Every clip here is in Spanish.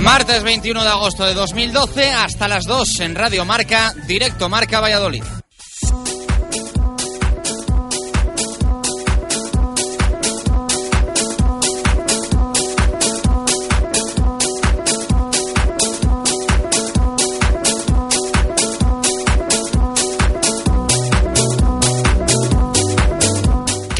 Martes 21 de agosto de 2012 hasta las 2 en Radio Marca, directo Marca Valladolid.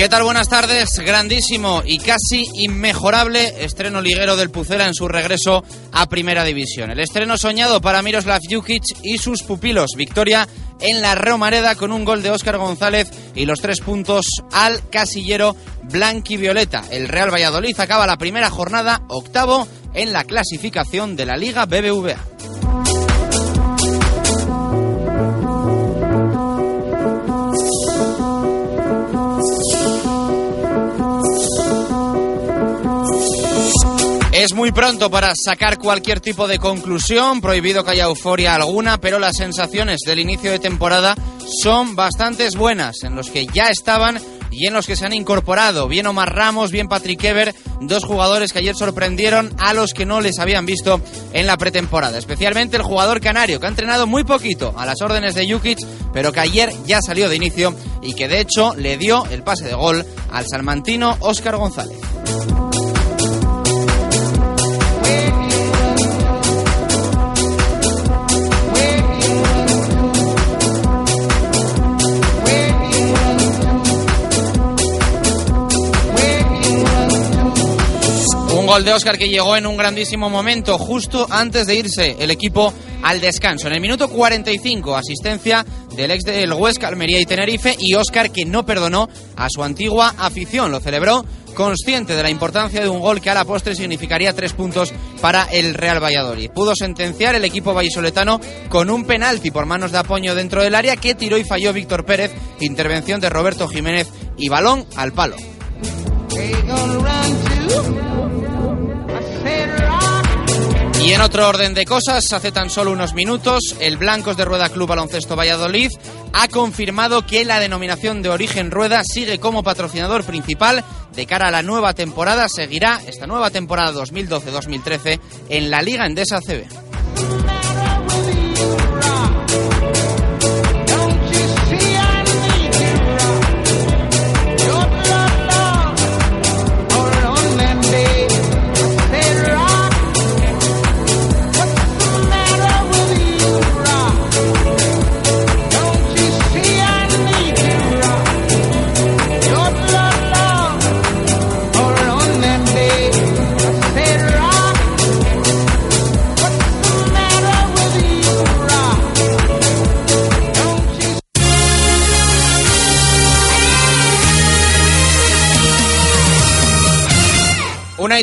¿Qué tal? Buenas tardes. Grandísimo y casi inmejorable estreno liguero del Pucela en su regreso a Primera División. El estreno soñado para Miroslav Jukic y sus pupilos. Victoria en la Romareda con un gol de Óscar González y los tres puntos al casillero blanquivioleta. El Real Valladolid acaba la primera jornada octavo en la clasificación de la Liga BBVA. Es muy pronto para sacar cualquier tipo de conclusión, prohibido que haya euforia alguna, pero las sensaciones del inicio de temporada son bastantes buenas, en los que ya estaban y en los que se han incorporado. Bien Omar Ramos, bien Patrick Ever, dos jugadores que ayer sorprendieron a los que no les habían visto en la pretemporada. Especialmente el jugador canario, que ha entrenado muy poquito a las órdenes de Jukic, pero que ayer ya salió de inicio y que de hecho le dio el pase de gol al salmantino Óscar González. Gol de Oscar que llegó en un grandísimo momento, justo antes de irse el equipo al descanso. En el minuto 45, asistencia del ex del Huesca, Almería y Tenerife, y Oscar que no perdonó a su antigua afición. Lo celebró consciente de la importancia de un gol que a la postre significaría tres puntos para el Real Valladolid. Pudo sentenciar el equipo vallisoletano con un penalti por manos de apoyo dentro del área que tiró y falló Víctor Pérez, intervención de Roberto Jiménez y balón al palo. Y en otro orden de cosas, hace tan solo unos minutos, el Blancos de Rueda Club Baloncesto Valladolid ha confirmado que la denominación de origen Rueda sigue como patrocinador principal de cara a la nueva temporada. Seguirá esta nueva temporada 2012-2013 en la Liga Endesa CB.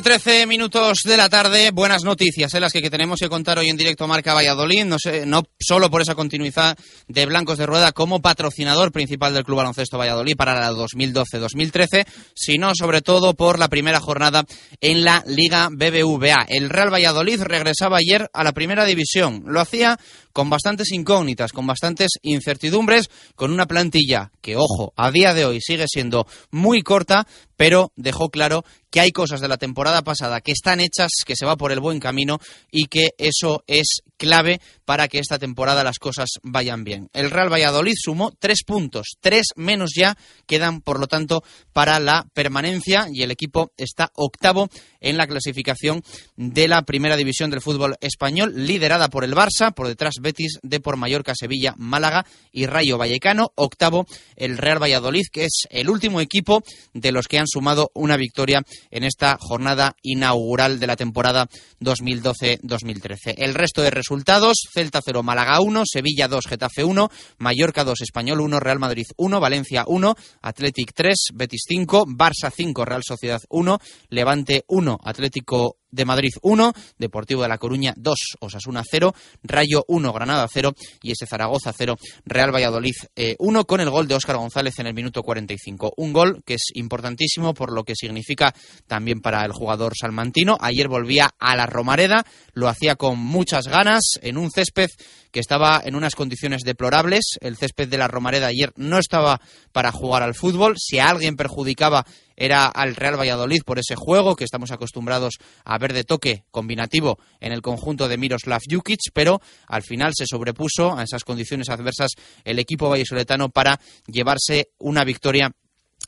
Una y trece minutos de la tarde, buenas noticias, en las que, que, tenemos que contar hoy en directo Marca Valladolid, no, sé, no solo por esa continuidad de Blancos de Rueda como patrocinador principal del Club Baloncesto Valladolid para la 2012-2013, sino sobre todo por la primera jornada en la Liga BBVA. El Real Valladolid regresaba ayer a la primera división, lo hacía con bastantes incógnitas, con bastantes incertidumbres, con una plantilla que, ojo, a día de hoy sigue siendo muy corta, pero dejó claro que hay cosas de la temporada pasada que están hechas, que se va por el buen camino y que eso es clave para que esta temporada las cosas vayan bien. El Real Valladolid sumó tres puntos, tres menos ya quedan, por lo tanto, para la permanencia y el equipo está octavo en la clasificación de la primera división del fútbol español, liderada por el Barça, por detrás Betis, de por Mallorca, Sevilla, Málaga y Rayo Vallecano, octavo el Real Valladolid, que es el último equipo de los que han sumado una victoria en esta jornada inaugural de la temporada 2012-2013. El resto de resultados, Celta 0, Málaga 1, Sevilla 2, Getafe 1, Mallorca 2, Español 1, Real Madrid 1, Valencia 1, Athletic 3, Betis 5, Barça 5, Real Sociedad 1, Levante 1, Atlético de Madrid 1, Deportivo de La Coruña 2, Osasuna 0, Rayo 1, Granada 0 y ese Zaragoza 0, Real Valladolid 1 eh, con el gol de Óscar González en el minuto 45. Un gol que es importantísimo por lo que significa también para el jugador salmantino. Ayer volvía a la Romareda, lo hacía con muchas ganas en un césped que estaba en unas condiciones deplorables. El césped de la Romareda ayer no estaba para jugar al fútbol. Si a alguien perjudicaba era al Real Valladolid por ese juego que estamos acostumbrados a ver de toque combinativo en el conjunto de Miroslav Jukic, pero al final se sobrepuso a esas condiciones adversas el equipo vallisoletano para llevarse una victoria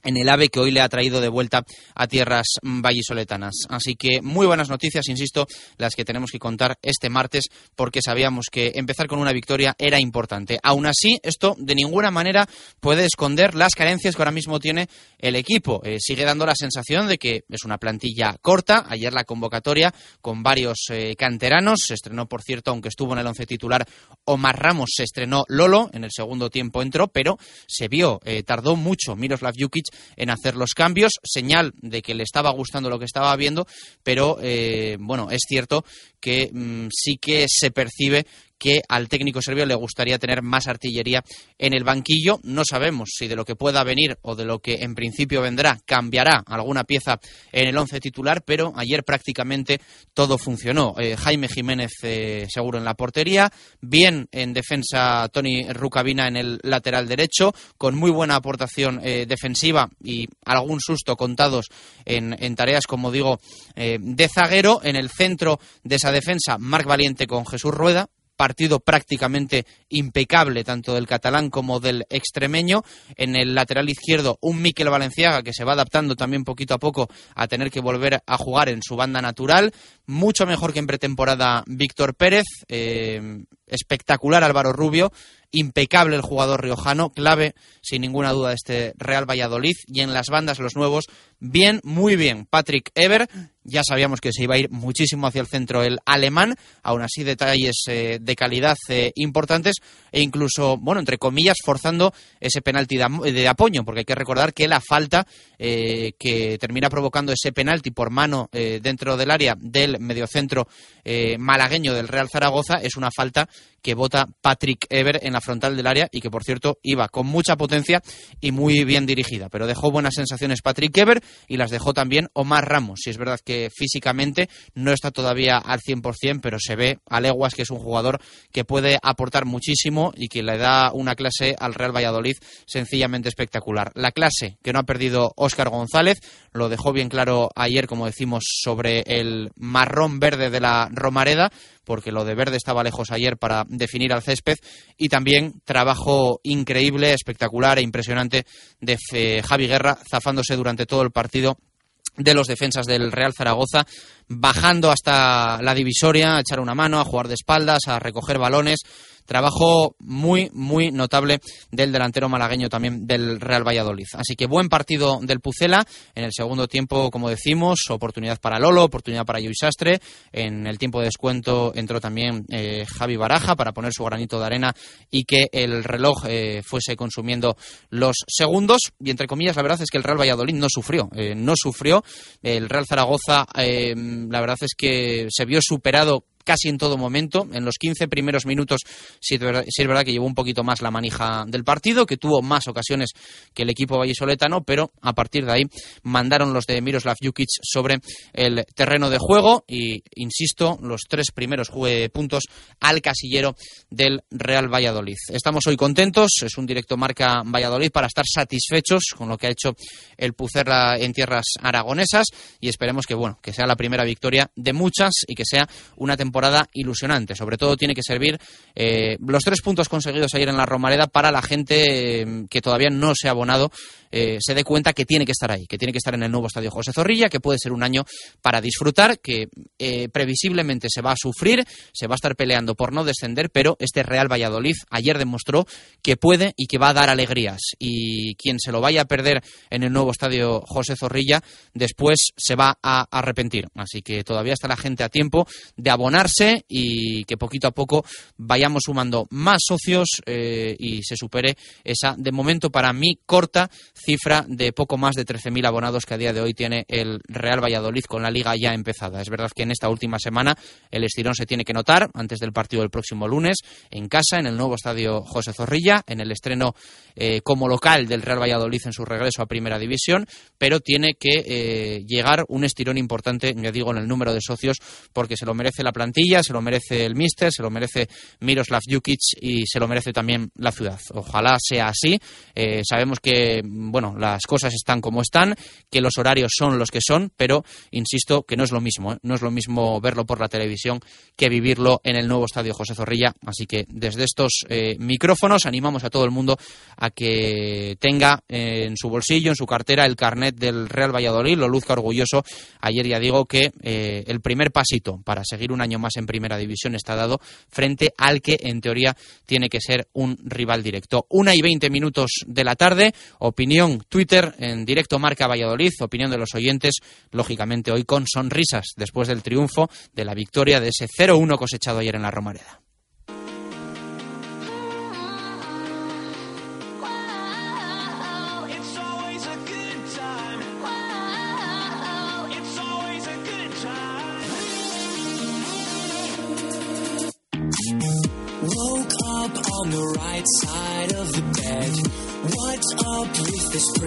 en el AVE que hoy le ha traído de vuelta a tierras vallisoletanas. Así que muy buenas noticias, insisto, las que tenemos que contar este martes porque sabíamos que empezar con una victoria era importante. Aún así, esto de ninguna manera puede esconder las carencias que ahora mismo tiene el equipo. Eh, sigue dando la sensación de que es una plantilla corta. Ayer la convocatoria con varios eh, canteranos. Se estrenó, por cierto, aunque estuvo en el once titular, Omar Ramos se estrenó Lolo. En el segundo tiempo entró, pero se vio, eh, tardó mucho Miroslav Jukic en hacer los cambios, señal de que le estaba gustando lo que estaba viendo, pero eh, bueno, es cierto que mm, sí que se percibe que al técnico serbio le gustaría tener más artillería en el banquillo. No sabemos si de lo que pueda venir o de lo que en principio vendrá cambiará alguna pieza en el once titular, pero ayer prácticamente todo funcionó. Eh, Jaime Jiménez eh, seguro en la portería, bien en defensa Tony Rucabina en el lateral derecho, con muy buena aportación eh, defensiva y algún susto contados en, en tareas, como digo, de zaguero. En el centro de esa defensa, Marc Valiente con Jesús Rueda, partido prácticamente impecable tanto del catalán como del extremeño. En el lateral izquierdo, un Miquel Valenciaga que se va adaptando también poquito a poco a tener que volver a jugar en su banda natural. Mucho mejor que en pretemporada Víctor Pérez. Eh, espectacular Álvaro Rubio impecable el jugador riojano, clave sin ninguna duda de este Real Valladolid. Y en las bandas, los nuevos, bien, muy bien. Patrick Ever, ya sabíamos que se iba a ir muchísimo hacia el centro el alemán, aún así detalles eh, de calidad eh, importantes e incluso, bueno, entre comillas, forzando ese penalti de, apoyo, porque hay que recordar que la falta eh, que termina provocando ese penalti por mano dentro del área del mediocentro malagueño del Real Zaragoza es una falta que vota Patrick Ever en la frontal del área y que, por cierto, iba con mucha potencia y muy bien dirigida. Pero dejó buenas sensaciones Patrick Ever y las dejó también Omar Ramos. Si es verdad que físicamente no está todavía al 100%, pero se ve a leguas que es un jugador que puede aportar muchísimo y que le da una clase al Real Valladolid sencillamente espectacular. La clase que no ha perdido Óscar González lo dejó bien claro ayer, como decimos, sobre el marrón verde de la Romareda porque lo de verde estaba lejos ayer para definir al césped, y también trabajo increíble, espectacular e impresionante de Javi Guerra, zafándose durante todo el partido de los defensas del Real Zaragoza, bajando hasta la divisoria, a echar una mano, a jugar de espaldas, a recoger balones Trabajo muy, muy notable del delantero malagueño también del Real Valladolid. Así que buen partido del Pucela. En el segundo tiempo, como decimos, oportunidad para Lolo, oportunidad para Luis Sastre. En el tiempo de descuento entró también eh, Javi Baraja para poner su granito de arena y que el reloj eh, fuese consumiendo los segundos. Y entre comillas, la verdad es que el Real Valladolid no sufrió. Eh, no sufrió. El Real Zaragoza, la verdad es que se vio superado casi en todo momento. En los 15 primeros minutos sí, es verdad que llevó un poquito más la manija del partido, que tuvo más ocasiones que el equipo vallisoletano, pero a partir de ahí mandaron los de Miroslav Jukic sobre el terreno de juego y, insisto, los tres primeros puntos al casillero del Real Valladolid. Estamos hoy contentos, es un directo marca Valladolid para estar satisfechos con lo que ha hecho el Pucerla en tierras aragonesas y esperemos que, bueno, que sea la primera victoria de muchas y que sea una temporada ilusionante. Sobre todo tiene que servir eh, los tres puntos conseguidos ayer en la Romareda para la gente eh, que todavía no se ha abonado eh, se dé cuenta que tiene que estar ahí, que tiene que estar en el nuevo estadio José Zorrilla, que puede ser un año para disfrutar, que previsiblemente se va a sufrir, se va a estar peleando por no descender, pero este Real Valladolid ayer demostró que puede y que va a dar alegrías. Y quien se lo vaya a perder en el nuevo estadio José Zorrilla, después se va a arrepentir. Así que todavía está la gente a tiempo de abonar quedarse y que poquito a poco vayamos sumando más socios eh, y se supere esa, de momento para mí, corta cifra de poco más de 13.000 abonados que a día de hoy tiene el Real Valladolid con la liga ya empezada. Es verdad que en esta última semana el estirón se tiene que notar antes del partido del próximo lunes en casa, en el nuevo estadio José Zorrilla, en el estreno eh, como local del Real Valladolid en su regreso a Primera División, pero tiene que eh, llegar un estirón importante, ya digo, en el número de socios, porque se lo merece la plantilla, se lo merece el míster, se lo merece Miroslav Jukic y se lo merece también la ciudad. Ojalá sea así. Eh, sabemos que, bueno, las cosas están como están, que los horarios son los que son, pero insisto que no es lo mismo, no es lo mismo verlo por la televisión que vivirlo en el nuevo estadio José Zorrilla. Así que desde estos micrófonos animamos a todo el mundo a que tenga en su bolsillo, en su cartera, el carnet del Real Valladolid, lo luzca orgulloso. Ayer ya digo que eh, el primer pasito para seguir un año más en primera división está dado frente al que en teoría tiene que ser un rival directo. Una y veinte minutos de la tarde, opinión Twitter en directo Marca Valladolid, opinión de los oyentes, lógicamente hoy con sonrisas después del triunfo de la victoria de ese 0-1 cosechado ayer en la Romareda.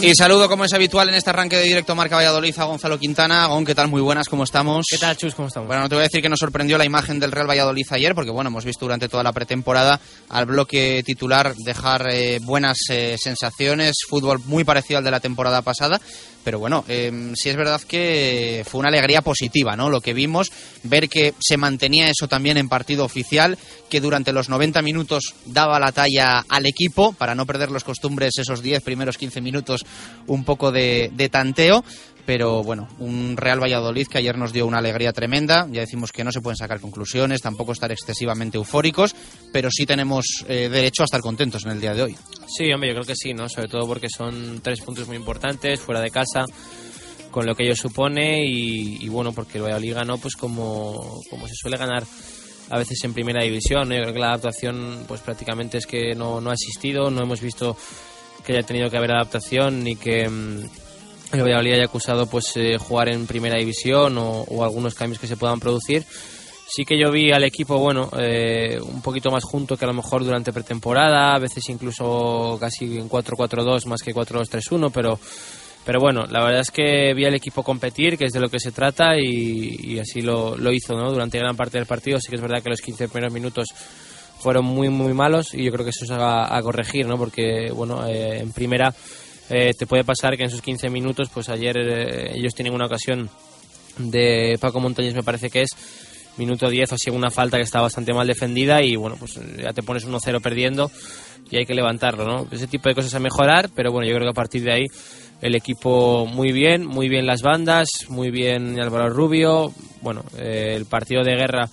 Y saludo, como es habitual en este arranque de directo Marca Valladolid, a Gonzalo Quintana. Gon, ¿qué tal? Muy buenas, ¿cómo estamos? ¿Qué tal, Chus? ¿Cómo estamos? Bueno, no te voy a decir que nos sorprendió la imagen del Real Valladolid ayer, porque bueno, hemos visto durante toda la pretemporada al bloque titular dejar eh, buenas eh, sensaciones, fútbol muy parecido al de la temporada pasada, pero bueno, eh, sí es verdad que fue una alegría positiva, ¿no? Lo que vimos, ver que se mantenía eso también en partido oficial, que durante los 90 minutos daba la talla al equipo para no perder los costumbres esos 10 primeros 15 minutos un poco de, tanteo, pero bueno, un Real Valladolid que ayer nos dio una alegría tremenda. Ya decimos que no se pueden sacar conclusiones, tampoco estar excesivamente eufóricos, pero sí tenemos eh, derecho a estar contentos en el día de hoy. Sí, hombre, yo creo que sí, ¿no? Sobre todo porque son tres puntos muy importantes, fuera de casa, con lo que ello supone y, bueno, porque el Valladolid ganó pues como, como se suele ganar a veces en primera división. Yo creo que la adaptación pues prácticamente es que no, no ha existido, no hemos visto que haya tenido que haber adaptación ni que mm, el Valladolid haya acusado pues eh, jugar en primera división o, algunos cambios que se puedan producir. Sí que yo vi al equipo, bueno, eh, un poquito más junto que a lo mejor durante pretemporada, a veces incluso casi en 4-4-2 más que 4-2-3-1, pero, pero bueno, la verdad es que vi al equipo competir, que es de lo que se trata, y, así lo, lo, hizo ¿no? durante gran parte del partido. Sí que es verdad que los 15 primeros minutos fueron muy, muy malos y yo creo que eso es a, corregir, ¿no? Porque, bueno, eh, en primera eh, te puede pasar que en esos 15 minutos, pues ayer eh, ellos tienen una ocasión de Paco Montañez, me parece que es, minuto 10 o así, una falta que está bastante mal defendida y, bueno, pues ya te pones 1-0 perdiendo y hay que levantarlo, ¿no? Ese tipo de cosas a mejorar, pero bueno, yo creo que a partir de ahí el equipo muy bien, muy bien las bandas, muy bien Álvaro Rubio, bueno, el partido de guerra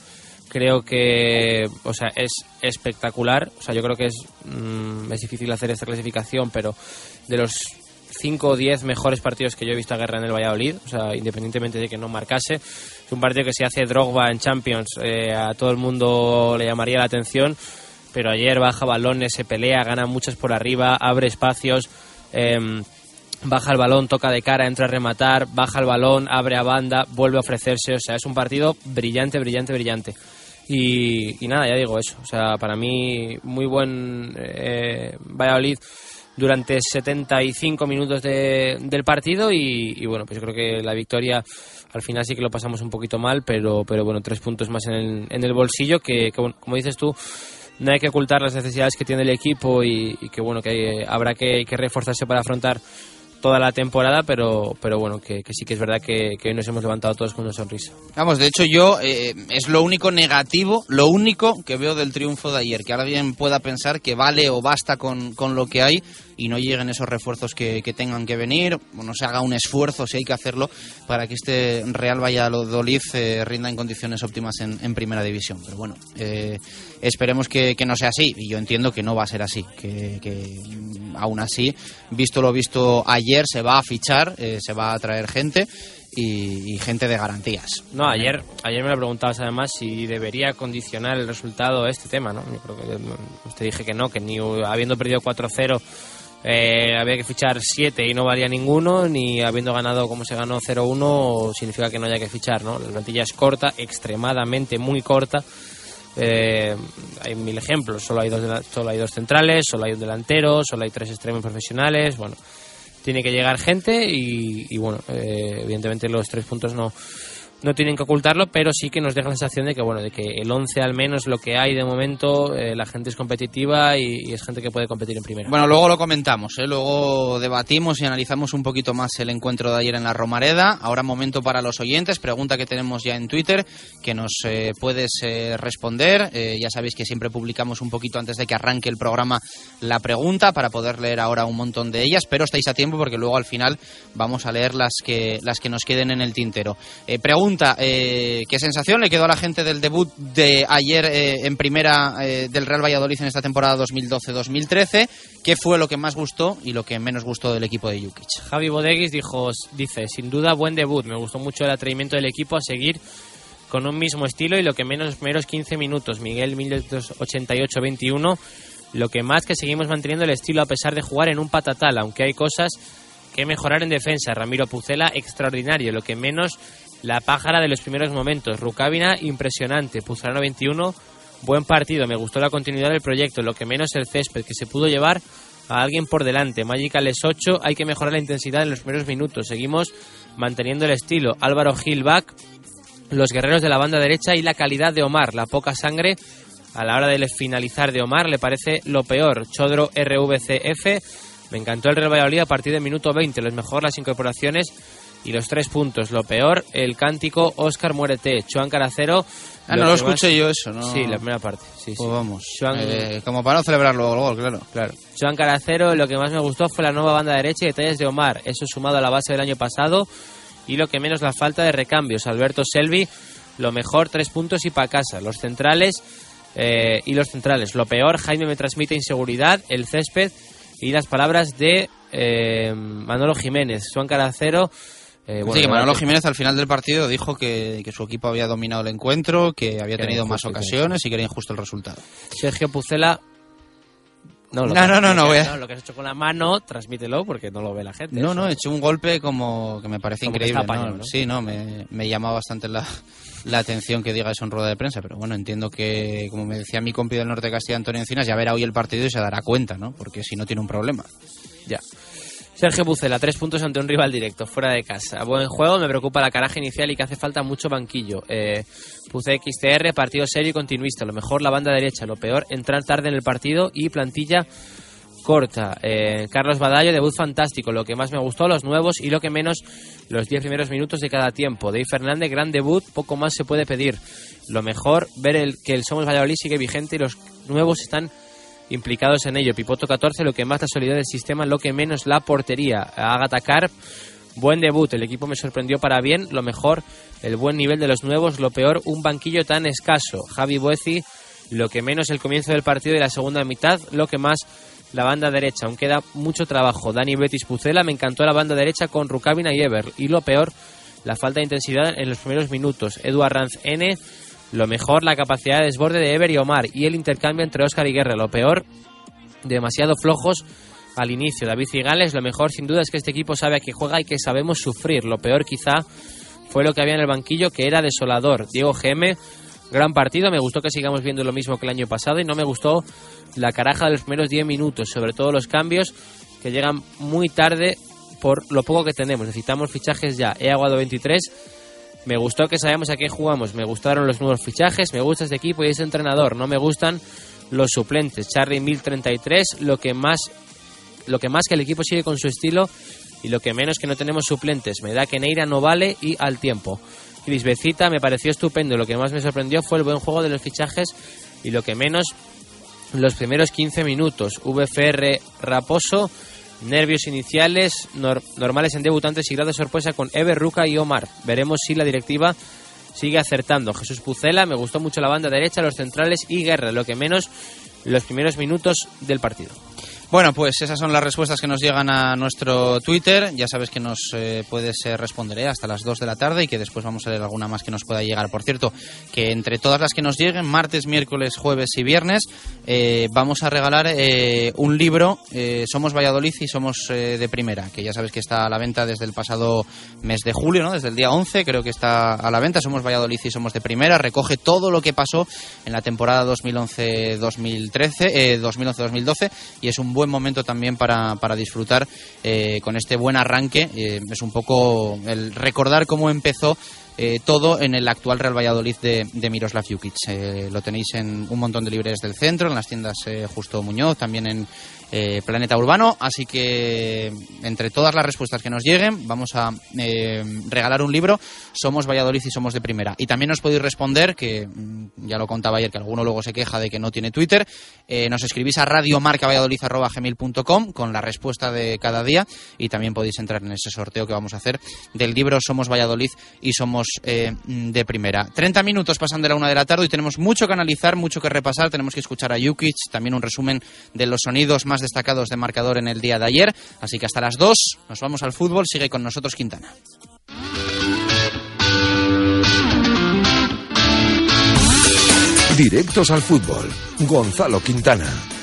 creo que o sea es espectacular. O sea yo creo que es mm, es difícil hacer esta clasificación pero de los 5 o 10 mejores partidos que yo he visto a Guerra en el Valladolid o sea independientemente de que no marcase es un partido que si hace Drogba en Champions eh, a todo el mundo le llamaría la atención pero ayer baja balones se pelea gana muchas por arriba abre espacios em, baja el balón, toca de cara, entra a rematar, baja el balón, abre a banda, vuelve a ofrecerse. O sea, es un partido brillante, brillante, brillante. Y, nada, ya digo eso. O sea, para mí, muy buen eh, Valladolid durante 75 minutos de, del partido. Y, bueno, pues yo creo que la victoria al final sí que lo pasamos un poquito mal, pero, pero bueno, tres puntos más en el, en el bolsillo. Que, como dices tú, no hay que ocultar las necesidades que tiene el equipo y, que bueno, que habrá que, que reforzarse para afrontar toda la temporada, pero, pero bueno, que, sí que es verdad que, hoy nos hemos levantado todos con una sonrisa. Vamos, de hecho yo eh, es lo único negativo, lo único que veo del triunfo de ayer, que alguien pueda pensar que vale o basta con, con lo que hay y no lleguen esos refuerzos que, tengan que venir, o no se haga un esfuerzo si hay que hacerlo para que este Real Valladolid eh, rinda en condiciones óptimas en, primera división. Pero bueno, eh, esperemos que, no sea así y yo entiendo que no va a ser así, que, que aún así, visto lo visto ayer, se va a fichar, eh, se va a traer gente y, gente de garantías. No, ayer, ayer me lo preguntabas además si debería condicionar el resultado este tema, ¿no? Yo creo que usted dije que no, que ni habiendo perdido 4-0 eh, había que fichar 7 y no valía ninguno, ni habiendo ganado como se ganó 0-1 significa que no haya que fichar, ¿no? La plantilla es corta, extremadamente muy corta. Eh, hay mil ejemplos, solo hay, dos solo hay dos centrales, solo hay un delantero, solo hay tres extremos profesionales, bueno, tiene que llegar gente y, bueno, eh, evidentemente los tres puntos no, no tienen que ocultarlo, pero sí que nos deja la sensación de que bueno, de que el 11 al menos lo que hay de momento, eh, la gente es competitiva y, es gente que puede competir en primera. Bueno, luego lo comentamos, ¿eh? luego debatimos y analizamos un poquito más el encuentro de ayer en la Romareda. Ahora momento para los oyentes, pregunta que tenemos ya en Twitter que nos eh, puedes responder. ya sabéis que siempre publicamos un poquito antes de que arranque el programa la pregunta para poder leer ahora un montón de ellas, pero estáis a tiempo porque luego al final vamos a leer las que las que nos queden en el tintero. pregunta eh, ¿qué sensación le quedó a la gente del debut de ayer eh, en primera eh, del Real Valladolid en esta temporada 2012-2013? ¿Qué fue lo que más gustó y lo que menos gustó del equipo de Jukic? Javi Bodeguis dijo, dice, sin duda buen debut, me gustó mucho el atrevimiento del equipo a seguir con un mismo estilo y lo que menos menos 15 minutos. Miguel 1988-21, lo que más que seguimos manteniendo el estilo a pesar de jugar en un patatal, aunque hay cosas que mejorar en defensa. Ramiro Pucela, extraordinario, lo que menos la pájara de los primeros momentos. Rucabina, impresionante. Puzarano 21, buen partido. Me gustó la continuidad del proyecto. Lo que menos el césped, que se pudo llevar a alguien por delante. Magicales 8, hay que mejorar la intensidad en los primeros minutos. Seguimos manteniendo el estilo. Álvaro Gilbach, los guerreros de la banda derecha y la calidad de Omar. La poca sangre a la hora de finalizar de Omar le parece lo peor. Chodro RVCF, me encantó el Real Valladolid a partir del minuto 20. Los mejor las incorporaciones y los tres puntos. Lo peor, el cántico Oscar Muérete, Chuan Caracero. Ah, no lo escuché yo eso, ¿no? Sí, la primera parte. Sí, pues vamos. Eh, como para no celebrar luego el gol, claro. Claro. Chuan Caracero, lo que más me gustó fue la nueva banda derecha y detalles de Omar. Eso sumado a la base del año pasado. Y lo que menos la falta de recambios. Alberto Selvi, lo mejor, tres puntos y para casa. Los centrales eh, y los centrales. Lo peor, Jaime me transmite inseguridad, el césped y las palabras de eh, Manolo Jiménez. Juan Caracero eh, sí, que Manolo Jiménez al final del partido dijo que, su equipo había dominado el encuentro, que había tenido más ocasiones y que era injusto el resultado. Sergio Pucela. No, no, no, no, voy a... lo que has hecho con la mano, transmítelo porque no lo ve la gente. No, no, he hecho un golpe como que me parece increíble. Sí, no, me, me llama bastante la, la atención que diga eso en rueda de prensa, pero bueno, entiendo que, como me decía mi compi del norte de Castilla, Antonio Encinas, ya verá hoy el partido y se dará cuenta, ¿no? Porque si no tiene un problema. Ya. Sergio Bucela, tres puntos ante un rival directo, fuera de casa. Buen juego, me preocupa la caraja inicial y que hace falta mucho banquillo. Eh, XTR, partido serio y continuista. Lo mejor la banda derecha, lo peor entrar tarde en el partido y plantilla corta. Eh, Carlos Badallo, debut fantástico. Lo que más me gustó, los nuevos y lo que menos, los diez primeros minutos de cada tiempo. Dave Fernández, gran debut, poco más se puede pedir. Lo mejor, ver el, que el Somos Valladolid sigue vigente y los nuevos están implicados en ello. Pipoto 14, lo que más la solidez del sistema, lo que menos la portería. Haga atacar, buen debut, el equipo me sorprendió para bien, lo mejor, el buen nivel de los nuevos, lo peor, un banquillo tan escaso. Javi Buezi, lo que menos el comienzo del partido y la segunda mitad, lo que más la banda derecha, aún queda mucho trabajo. Dani Betis Pucela, me encantó la banda derecha con Rukavina y Ever, y lo peor, la falta de intensidad en los primeros minutos. Eduard Ranz N lo mejor, la capacidad de desborde de Ever y Omar y el intercambio entre Oscar y Guerra. Lo peor, demasiado flojos al inicio. David Cigales, lo mejor sin duda es que este equipo sabe a qué juega y que sabemos sufrir. Lo peor quizá fue lo que había en el banquillo, que era desolador. Diego GM, gran partido. Me gustó que sigamos viendo lo mismo que el año pasado y no me gustó la caraja de los primeros 10 minutos, sobre todo los cambios que llegan muy tarde por lo poco que tenemos. Necesitamos fichajes ya. He aguado 23 me gustó que sabemos a qué jugamos, me gustaron los nuevos fichajes, me gusta este equipo y ese entrenador, no me gustan los suplentes. Charlie 1033, lo que más lo que más que el equipo sigue con su estilo y lo que menos que no tenemos suplentes. Me da que Neira no vale y al tiempo. Becita me pareció estupendo. Lo que más me sorprendió fue el buen juego de los fichajes y lo que menos los primeros 15 minutos. VFR Raposo, nervios iniciales normales en debutantes y grado de sorpresa con Ever Ruca y Omar. Veremos si la directiva sigue acertando. Jesús Pucela, me gustó mucho la banda derecha, los centrales y Guerra, lo que menos los primeros minutos del partido. Bueno, pues esas son las respuestas que nos llegan a nuestro Twitter. Ya sabes que nos eh, puedes eh, responder eh, hasta las 2 de la tarde y que después vamos a leer alguna más que nos pueda llegar. Por cierto, que entre todas las que nos lleguen, martes, miércoles, jueves y viernes, vamos a regalar un libro, Somos Valladolid y Somos de Primera, que ya sabes que está a la venta desde el pasado mes de julio, ¿no? desde el día 11 creo que está a la venta. Somos Valladolid y Somos de Primera. Recoge todo lo que pasó en la temporada 2011-2013, 2011-2012 y es un buen momento también para, para disfrutar eh, con este buen arranque. Eh, es un poco el recordar cómo empezó eh, todo en el actual Real Valladolid de, de Miroslav Jukic. lo tenéis en un montón de librerías del centro, en las tiendas Justo Muñoz, también en eh, Planeta Urbano. Así que entre todas las respuestas que nos lleguen, vamos a eh, regalar un libro. Somos Valladolid y somos de primera. Y también nos podéis responder, que mm, ya lo contaba ayer, que alguno luego se queja de que no tiene Twitter. Eh, nos escribís a radiomarcavalladolid.gmail.com con la respuesta de cada día y también podéis entrar en ese sorteo que vamos a hacer del libro Somos Valladolid y somos de primera. 30 minutos pasan de la una de la tarde y tenemos mucho que analizar, mucho que repasar. Tenemos que escuchar a Jukic, también un resumen de los sonidos más destacados de marcador en el día de ayer. Así que hasta las 2 nos vamos al fútbol. Sigue con nosotros Quintana. Directos al fútbol. Gonzalo Quintana.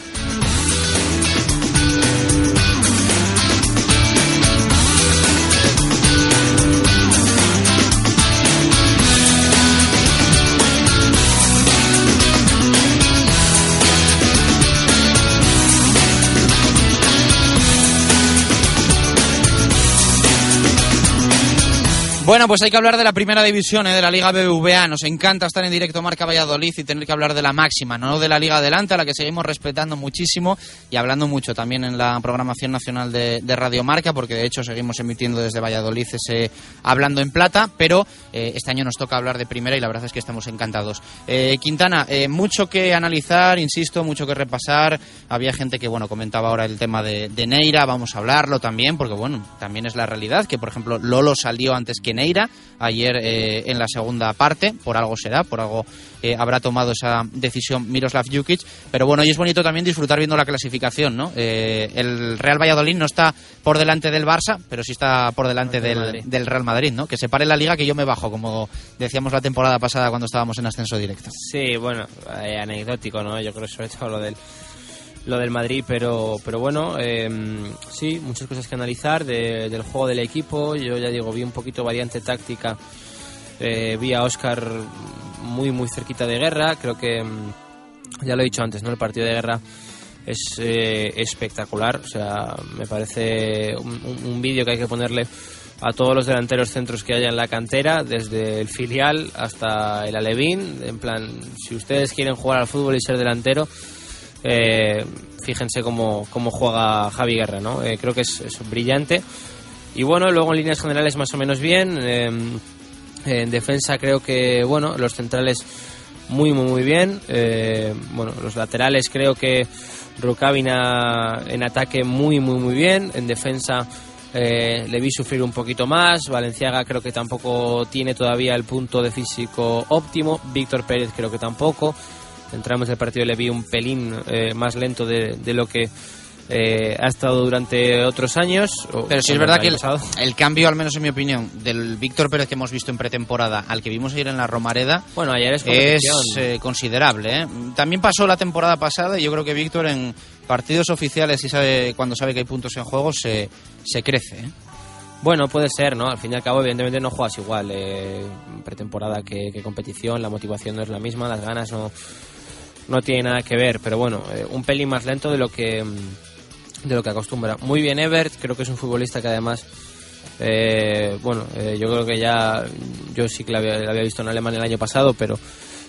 Bueno, pues hay que hablar de la primera división, ¿eh? de la Liga BBVA. Nos encanta estar en directo Marca Valladolid y tener que hablar de la máxima, no de la Liga Adelante, a la que seguimos respetando muchísimo y hablando mucho también en la programación nacional de, Radio Marca, porque de hecho seguimos emitiendo desde Valladolid ese Hablando en Plata, pero eh, este año nos toca hablar de primera y la verdad es que estamos encantados. Eh, Quintana, mucho que analizar, insisto, mucho que repasar. Había gente que, bueno, comentaba ahora el tema de, de Neira, vamos a hablarlo también, porque, bueno, también es la realidad que, por ejemplo, Lolo salió antes que Neira ayer eh, en la segunda parte, por algo será, por algo eh, habrá tomado esa decisión Miroslav Jukic, pero bueno, y es bonito también disfrutar viendo la clasificación, ¿no? Eh, el Real Valladolid no está por delante del Barça, pero sí está por delante del, del, Real Madrid, ¿no? Que se pare la liga que yo me bajo, como decíamos la temporada pasada cuando estábamos en ascenso directo. Sí, bueno, anecdótico, ¿no? Yo creo sobre todo lo del lo del Madrid, pero, pero bueno, em, sí, muchas cosas que analizar del juego del equipo. Yo ya digo, vi un poquito variante táctica, eh, vi a Oscar muy, muy cerquita de guerra. Creo que, em, ya lo he dicho antes, ¿no? El partido de guerra es eh, espectacular. O sea, me parece un, vídeo que hay que ponerle a todos los delanteros centros que haya en la cantera, desde el filial hasta el Alevín. En plan, si ustedes quieren jugar al fútbol y ser delantero, eh, fíjense cómo, cómo, juega Javi Guerra, ¿no? Eh, creo que es, brillante. Y bueno, luego en líneas generales más o menos bien. Em, en defensa creo que, bueno, los centrales muy, muy, muy bien. Eh, bueno, los laterales creo que Rukavina en ataque muy, muy, muy bien. En defensa le vi sufrir un poquito más. Valenciaga creo que tampoco tiene todavía el punto de físico óptimo. Víctor Pérez creo que tampoco entramos el partido le vi un pelín eh, más lento de, lo que eh, ha estado durante otros años. Pero sí es verdad que el, cambio, al menos en mi opinión, del Víctor Pérez que hemos visto en pretemporada al que vimos ayer en la Romareda bueno, ayer es, eh, considerable. También pasó la temporada pasada y yo creo que Víctor en partidos oficiales y sabe cuando sabe que hay puntos en juego se, se crece. Bueno, puede ser, ¿no? Al fin y al cabo, evidentemente no juegas igual pretemporada que, que competición, la motivación no es la misma, las ganas no, no tiene nada que ver, pero bueno, eh, un pelín más lento de lo que mm, de lo que acostumbra. Muy bien Ebert, creo que es un futbolista que además eh, bueno, eh, yo creo que ya yo sí que la había, visto en Alemania el año pasado, pero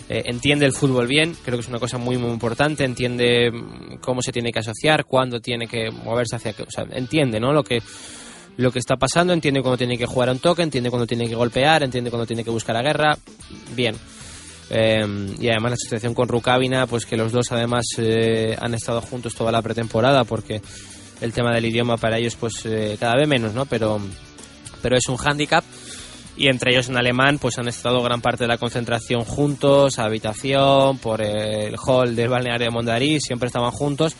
entiende el fútbol bien, creo que es una cosa muy muy importante, entiende mm, cómo se tiene que asociar, cuándo tiene que moverse hacia, o sea, entiende, ¿no? Lo que lo que está pasando, entiende cuando tiene que jugar a un toque, entiende cuando tiene que golpear, entiende cuando tiene que buscar a guerra. Bien. Eh, y además la situación con Rukavina, pues que los dos además eh, han estado juntos toda la pretemporada porque el tema del idioma para ellos pues eh, cada vez menos, ¿no? Pero, pero es un hándicap y entre ellos en alemán pues han estado gran parte de la concentración juntos, habitación, por el hall del balneario de Mondariz, siempre estaban juntos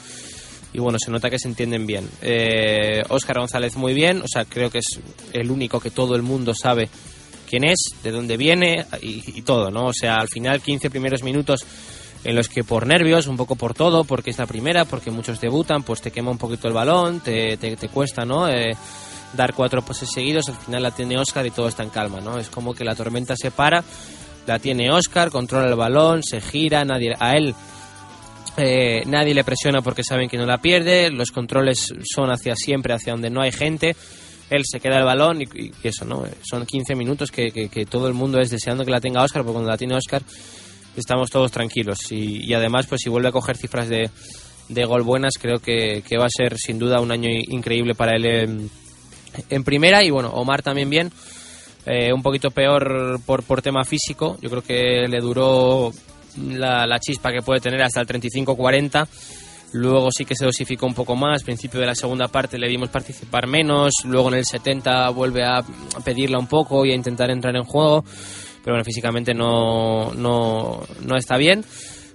y bueno, se nota que se entienden bien. Eh, Óscar González muy bien, o sea, creo que es el único que todo el mundo sabe quién es, de dónde viene y, todo, ¿no? O sea, al final 15 primeros minutos en los que por nervios, un poco por todo, porque es la primera, porque muchos debutan, pues te quema un poquito el balón, te, cuesta, ¿no? Eh, dar cuatro poses seguidos, al final la tiene Oscar y todo está en calma, ¿no? Es como que la tormenta se para, la tiene Oscar, controla el balón, se gira, nadie a él eh, nadie le presiona porque saben que no la pierde, los controles son hacia siempre, hacia donde no hay gente. Él se queda el balón y, eso, ¿no? Son 15 minutos que, todo el mundo es deseando que la tenga Oscar, porque cuando la tiene Oscar estamos todos tranquilos. Y, además, pues si vuelve a coger cifras de, gol buenas, creo que, va a ser sin duda un año increíble para él en, primera. Y bueno, Omar también bien. Eh, un poquito peor por, por tema físico. Yo creo que le duró la, chispa que puede tener hasta el 35-40. Luego sí que se dosificó un poco más. Principio de la segunda parte le vimos participar menos. Luego en el 70 vuelve a pedirla un poco y a intentar entrar en juego. Pero bueno, físicamente no, no, no está bien.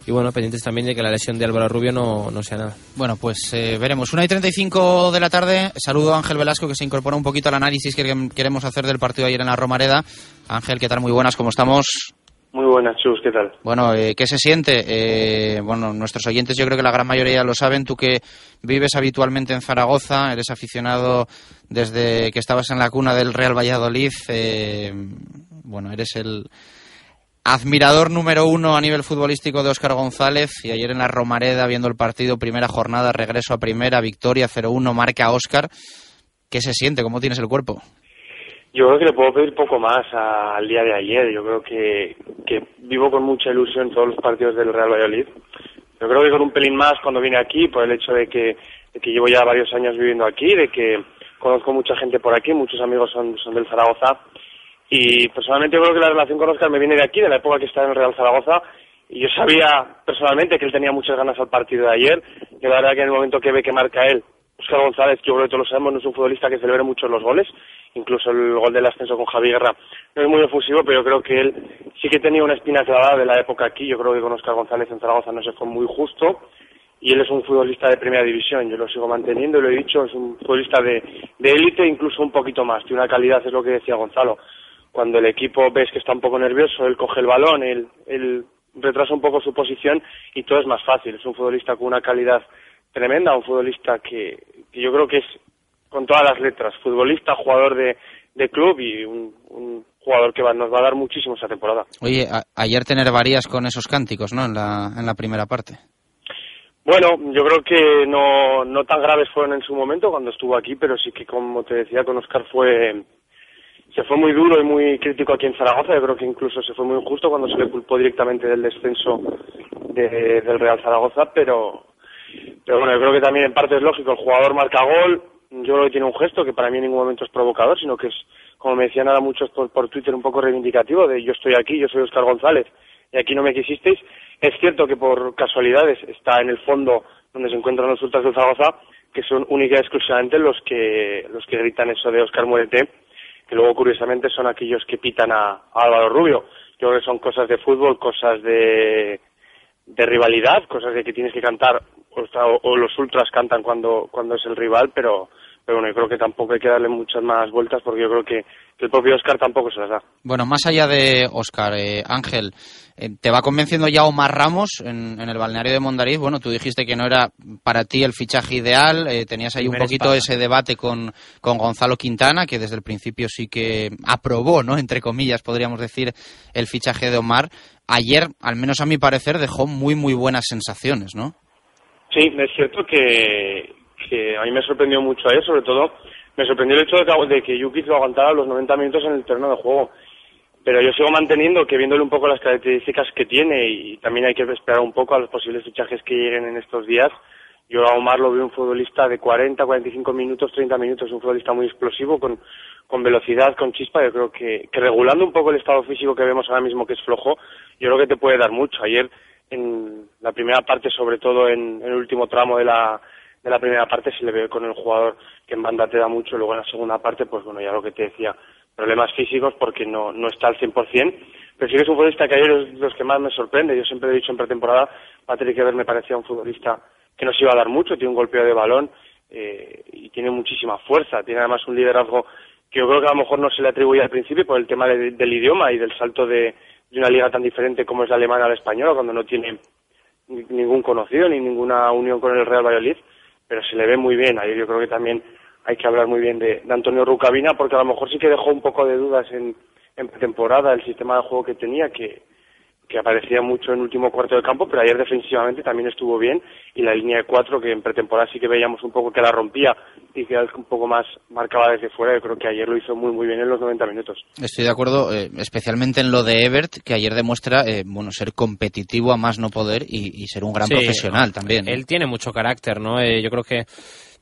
Y bueno, pendientes también de que la lesión de Álvaro Rubio no, no sea nada. Bueno, pues eh, veremos. Una y 35 de la tarde. Saludo a Ángel Velasco que se incorpora un poquito al análisis que queremos hacer del partido ayer en la Romareda. Ángel, ¿qué tal? Muy buenas, ¿cómo estamos? Muy buenas, Chus, ¿qué tal? Bueno, eh, ¿qué se siente? Eh, bueno, nuestros oyentes yo creo que la gran mayoría lo saben. Tú que vives habitualmente en Zaragoza, eres aficionado desde que estabas en la cuna del Real Valladolid. Eh, bueno, eres el admirador número uno a nivel futbolístico de Óscar González y ayer en la Romareda, viendo el partido, primera jornada, regreso a primera, victoria 0-1, marca Óscar. ¿Qué se siente? ¿Cómo tienes el cuerpo? Yo creo que le puedo pedir poco más al día de ayer. Yo creo que, que vivo con mucha ilusión todos los partidos del Real Valladolid. Yo creo que con un pelín más cuando vine aquí, por el hecho de que, de que llevo ya varios años viviendo aquí, de que conozco mucha gente por aquí, muchos amigos son, son del Zaragoza. Y personalmente yo creo que la relación con Oscar me viene de aquí, de la época que estaba en el Real Zaragoza. Y yo sabía personalmente que él tenía muchas ganas al partido de ayer. Y la verdad que en el momento que ve que marca él, Oscar González, yo creo que todos lo sabemos, no es un futbolista que celebre mucho los goles incluso el gol del ascenso con Javi Guerra no es muy efusivo, pero yo creo que él sí que tenía una espina clavada de la época aquí. Yo creo que con Oscar González en Zaragoza no se fue muy justo y él es un futbolista de primera división. Yo lo sigo manteniendo lo he dicho, es un futbolista de, de élite, incluso un poquito más. Tiene una calidad, es lo que decía Gonzalo. Cuando el equipo ves que está un poco nervioso, él coge el balón, él, él retrasa un poco su posición y todo es más fácil. Es un futbolista con una calidad tremenda, un futbolista que, que yo creo que es con todas las letras, futbolista, jugador de, de club y un, jugador que nos va a dar muchísimo esa temporada. Oye, ayer tener varias con esos cánticos, ¿no? En la, en la primera parte. Bueno, yo creo que no, no tan graves fueron en su momento cuando estuvo aquí, pero sí que, como te decía, con Oscar fue se fue muy duro y muy crítico aquí en Zaragoza. Yo creo que incluso se fue muy injusto cuando se le culpó directamente del descenso del Real Zaragoza, pero, pero bueno, yo creo que también en parte es lógico. El jugador marca gol, yo creo que tiene un gesto que para mí en ningún momento es provocador, sino que es, como me decían ahora muchos por, por Twitter, un poco reivindicativo de yo estoy aquí, yo soy Oscar González y aquí no me quisisteis. Es cierto que por casualidades está en el fondo donde se encuentran los ultras de Zaragoza, que son única exclusivamente los que, los que gritan eso de Oscar Muérete, que luego curiosamente son aquellos que pitan a, Álvaro Rubio. Yo creo que son cosas de fútbol, cosas de, de rivalidad, cosas de que tienes que cantar o, los ultras cantan cuando, cuando es el rival, pero, pero bueno, yo creo que tampoco hay que darle muchas más vueltas porque yo creo que, el propio Oscar tampoco se las da. Bueno, más allá de Oscar, eh, Ángel, eh, ¿te va convenciendo ya Omar Ramos en, el balneario de Mondariz? Bueno, tú dijiste que no era para ti el fichaje ideal, eh, tenías ahí un poquito ese debate con, con Gonzalo Quintana, que desde el principio sí que aprobó, ¿no? Entre comillas, podríamos decir, el fichaje de Omar. Ayer, al menos a mi parecer, dejó muy, muy buenas sensaciones, ¿no? Sí, es cierto que, que a mí me sorprendió mucho ayer, sobre todo me sorprendió el hecho de que, de que Yuki lo aguantara los 90 minutos en el terreno de juego. Pero yo sigo manteniendo que viéndole un poco las características que tiene y también hay que esperar un poco a los posibles fichajes que lleguen en estos días, Yo a Omar lo veo un futbolista de 40, 45 minutos, 30 minutos, un futbolista muy explosivo, con, con velocidad, con chispa. Yo creo que, que regulando un poco el estado físico que vemos ahora mismo, que es flojo, yo creo que te puede dar mucho. Ayer, en la primera parte, sobre todo en, el último tramo de la, de la primera parte, se le ve con el jugador que en banda te da mucho. Luego en la segunda parte, pues bueno, ya lo que te decía, problemas físicos porque no, no está al 100%. Pero sí que es un futbolista que ayer es de los que más me sorprende. Yo siempre he dicho en pretemporada, Patrick Ever me parecía un futbolista que nos iba a dar mucho, tiene un golpeo de balón eh, y tiene muchísima fuerza, tiene además un liderazgo que yo creo que a lo mejor no se le atribuye al principio por el tema del idioma y del salto de, una liga tan diferente como es la alemana a la española, cuando no tiene ningún conocido ni ninguna unión con el Real Valladolid, pero se le ve muy bien. Ahí yo creo que también hay que hablar muy bien de, de Antonio Rucabina, porque a lo mejor sí que dejó un poco de dudas en, en pretemporada el sistema de juego que tenía, que, que aparecía mucho en el último cuarto del campo, pero ayer defensivamente también estuvo bien y la línea de cuatro, que en pretemporada sí que veíamos un poco que la rompía y que un poco más marcaba desde fuera, yo creo que ayer lo hizo muy muy bien en los 90 minutos. Estoy de acuerdo, eh, especialmente en lo de Ebert, que ayer demuestra eh, bueno ser competitivo a más no poder y, ser un gran profesional también. Él tiene mucho carácter, ¿no? Eh, yo creo que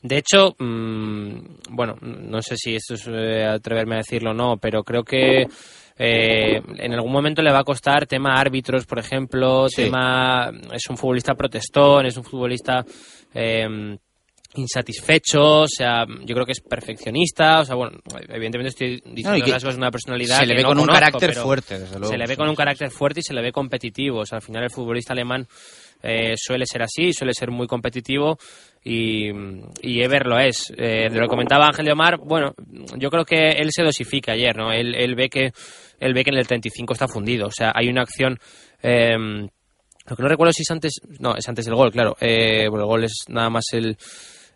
de hecho, mmm, bueno, no sé si esto es atreverme a decirlo o no, pero creo que eh, en algún momento le va a costar tema árbitros, por ejemplo, tema es un futbolista protestón, es un futbolista eh, insatisfecho, o sea, yo creo que es perfeccionista, o sea, bueno, evidentemente estoy diciendo que es una personalidad se le ve con un carácter fuerte, desde luego. Se le ve con un carácter fuerte y se le ve competitivo, o sea, al final el futbolista alemán eh, suele ser así, suele ser muy competitivo y, Ever lo es. Eh, lo comentaba Ángel de Omar, bueno, yo creo que él se dosifica ayer, ¿no? Él, ve que él ve que en el 35 está fundido. O sea, hay una acción. Eh, lo que no recuerdo si es antes. No, es antes del gol, claro. Eh, el gol es nada más el,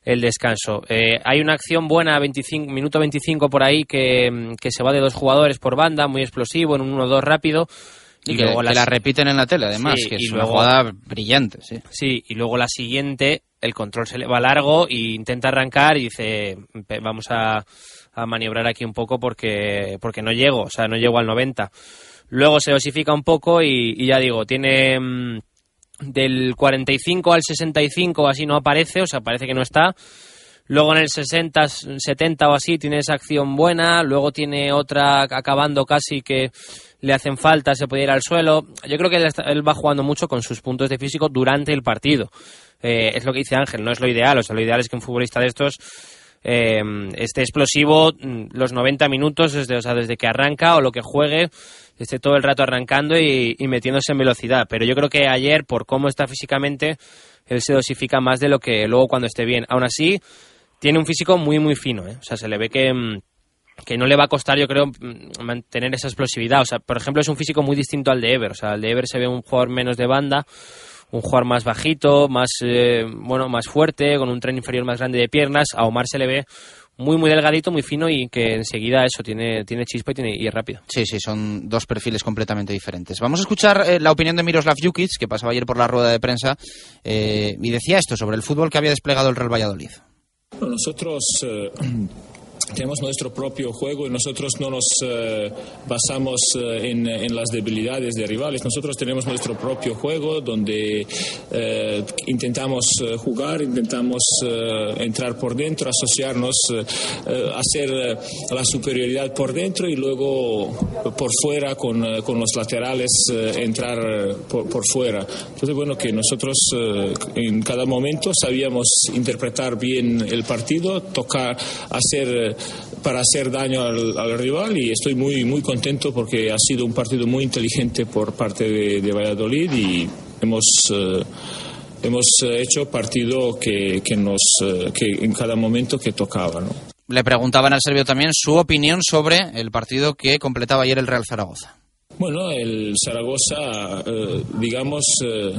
el descanso. Eh, hay una acción buena, 25, minuto 25 por ahí, que, que, se va de dos jugadores por banda, muy explosivo, en un 1-2 rápido. Y, que, luego la repiten en la tele, además, que es una jugada brillante. Sí. sí, y luego la siguiente, el control se le va largo e intenta arrancar y dice, vamos a a maniobrar aquí un poco porque, porque no llego, o sea, no llego al 90. Luego se osifica un poco y, ya digo, tiene mm, del 45 al 65 así no aparece, o sea, parece que no está. Luego en el 60, 70 o así tiene esa acción buena, luego tiene otra acabando casi que le hacen falta, se puede ir al suelo. Yo creo que él, va jugando mucho con sus puntos de físico durante el partido. Eh, es lo que dice Ángel, no es lo ideal, o sea, lo ideal es que un futbolista de estos eh, esté explosivo mm, los 90 minutos, desde, o sea, desde que arranca o lo que juegue, esté todo el rato arrancando y, metiéndose en velocidad. Pero yo creo que ayer, por cómo está físicamente, él se dosifica más de lo que luego cuando esté bien. Aún así, tiene un físico muy, muy fino. ¿eh? O sea, se le ve que, mm, que no le va a costar, yo creo, mm, mantener esa explosividad. O sea, por ejemplo, es un físico muy distinto al de Ever. O sea, el de Ever se ve un jugador menos de banda, un jugador más bajito, más eh, bueno, más fuerte, con un tren inferior más grande de piernas. A Omar se le ve muy muy delgadito, muy fino y que enseguida eso tiene tiene chispa y tiene y es rápido. Sí, sí, son dos perfiles completamente diferentes. Vamos a escuchar eh, la opinión de Miroslav Jukic, que pasaba ayer por la rueda de prensa eh, y decía esto sobre el fútbol que había desplegado el Real Valladolid. Nosotros tenemos nuestro propio juego y nosotros no nos eh, basamos eh, en, en, las debilidades de rivales. Nosotros tenemos nuestro propio juego donde eh, intentamos jugar, intentamos entrar por dentro, asociarnos, hacer la superioridad por dentro y luego por fuera con, con los laterales entrar por, por, fuera. Entonces, bueno, que nosotros en cada momento sabíamos interpretar bien el partido, tocar, hacer para hacer daño al, rival y estoy muy, muy contento porque ha sido un partido muy inteligente por parte de, Valladolid y hemos... Eh, hemos hecho partido que, que, nos, eh, que en cada momento que tocaba. ¿no? Le preguntaban al serbio también su opinión sobre el partido que completaba ayer el Real Zaragoza. Bueno, el Zaragoza, eh, digamos, eh,